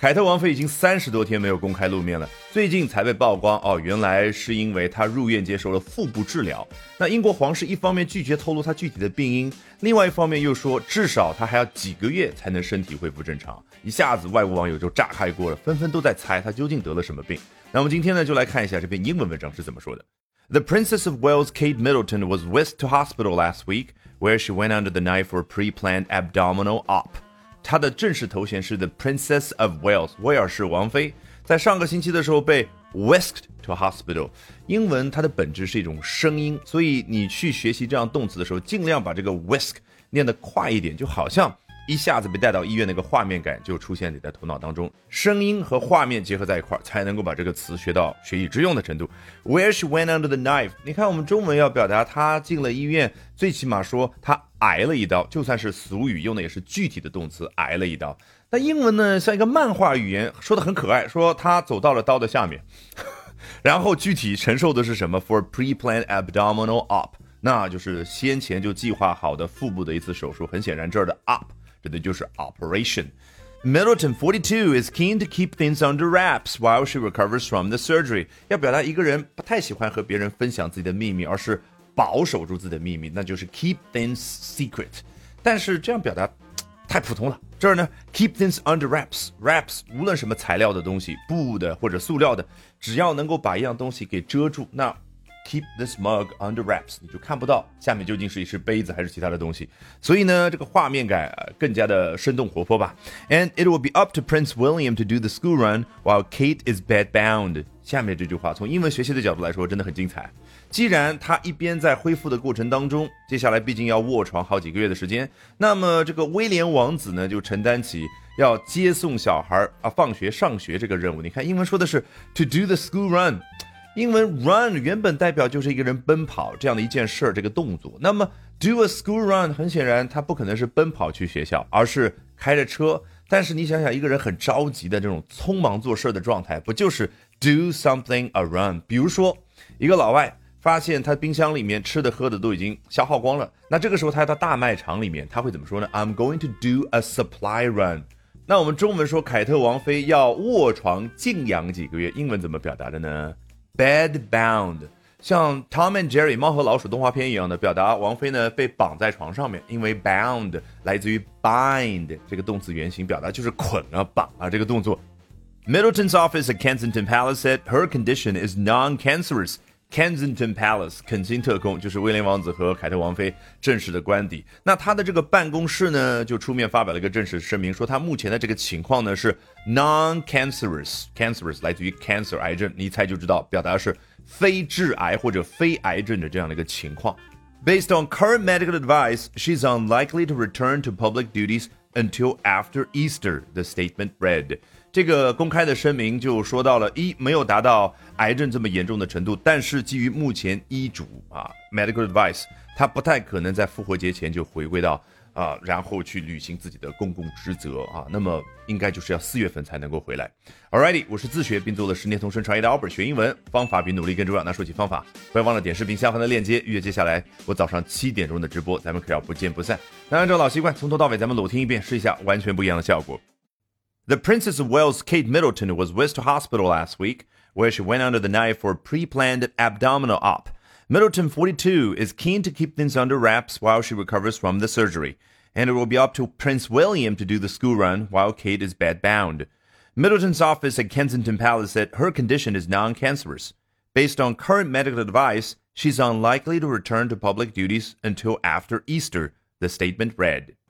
凯特王妃已经三十多天没有公开露面了，最近才被曝光哦，原来是因为她入院接受了腹部治疗。那英国皇室一方面拒绝透露她具体的病因，另外一方面又说至少她还要几个月才能身体恢复正常。一下子外国网友就炸开锅了，纷纷都在猜她究竟得了什么病。那我们今天呢，就来看一下这篇英文文章是怎么说的。The Princess of Wales Kate Middleton was whisked to hospital last week, where she went under the knife for a pre-planned abdominal op. 她的正式头衔是 The Princess of Wales，威尔士王妃。在上个星期的时候被 whisked to hospital。英文它的本质是一种声音，所以你去学习这样动词的时候，尽量把这个 whisk 念得快一点，就好像。一下子被带到医院，那个画面感就出现你的头脑当中，声音和画面结合在一块儿，才能够把这个词学到学以致用的程度。Where she went under the knife，你看我们中文要表达她进了医院，最起码说她挨了一刀，就算是俗语用的也是具体的动词，挨了一刀。那英文呢，像一个漫画语言，说的很可爱，说他走到了刀的下面，然后具体承受的是什么？For pre-planned abdominal op，那就是先前就计划好的腹部的一次手术。很显然，这儿的 op。指的就是 operation。Middleton, 42, is keen to keep things under wraps while she recovers from the surgery。要表达一个人不太喜欢和别人分享自己的秘密，而是保守住自己的秘密，那就是 keep things secret。但是这样表达太普通了。这儿呢，keep things under wraps。wraps 无论什么材料的东西，布的或者塑料的，只要能够把一样东西给遮住，那 Keep this mug under wraps，你就看不到下面究竟是一是杯子还是其他的东西。所以呢，这个画面感更加的生动活泼吧。And it will be up to Prince William to do the school run while Kate is bedbound。下面这句话从英文学习的角度来说真的很精彩。既然他一边在恢复的过程当中，接下来毕竟要卧床好几个月的时间，那么这个威廉王子呢就承担起要接送小孩啊放学上学这个任务。你看英文说的是 to do the school run。英文 run 原本代表就是一个人奔跑这样的一件事儿，这个动作。那么 do a school run 很显然，他不可能是奔跑去学校，而是开着车。但是你想想，一个人很着急的这种匆忙做事的状态，不就是 do something a run？比如说，一个老外发现他冰箱里面吃的喝的都已经消耗光了，那这个时候他到大卖场里面，他会怎么说呢？I'm going to do a supply run。那我们中文说凯特王妃要卧床静养几个月，英文怎么表达的呢 ？Bed bound，像 Tom and Jerry 猫和老鼠动画片一样的表达，王菲呢被绑在床上面，因为 bound 来自于 bind 这个动词原形，表达就是捆啊、绑啊这个动作。Middleton's office at Kensington Palace said her condition is non-cancerous. Kensington Palace 肯辛特宫就是威廉王子和凯特王妃正式的官邸。那他的这个办公室呢，就出面发表了一个正式声明，说他目前的这个情况呢是 non-cancerous。cancerous 来自于 cancer 癌症，你一猜就知道，表达是非致癌或者非癌症的这样的一个情况。Based on current medical advice, she's unlikely to return to public duties until after Easter. The statement read. 这个公开的声明就说到了一没有达到癌症这么严重的程度，但是基于目前医嘱啊，medical advice，他不太可能在复活节前就回归到啊，然后去履行自己的公共职责啊，那么应该就是要四月份才能够回来。Alrighty，我是自学并做了十年同声传译的 Albert，学英文方法比努力更重要。那说起方法，不要忘了点视频下方的链接，预约接下来我早上七点钟的直播，咱们可要不见不散。那按照老习惯，从头到尾咱们裸听一遍，试一下完全不一样的效果。The Princess of Wales, Kate Middleton, was whisked to hospital last week, where she went under the knife for pre planned abdominal op. Middleton, 42, is keen to keep things under wraps while she recovers from the surgery, and it will be up to Prince William to do the school run while Kate is bedbound. Middleton's office at Kensington Palace said her condition is non cancerous. Based on current medical advice, she's unlikely to return to public duties until after Easter, the statement read.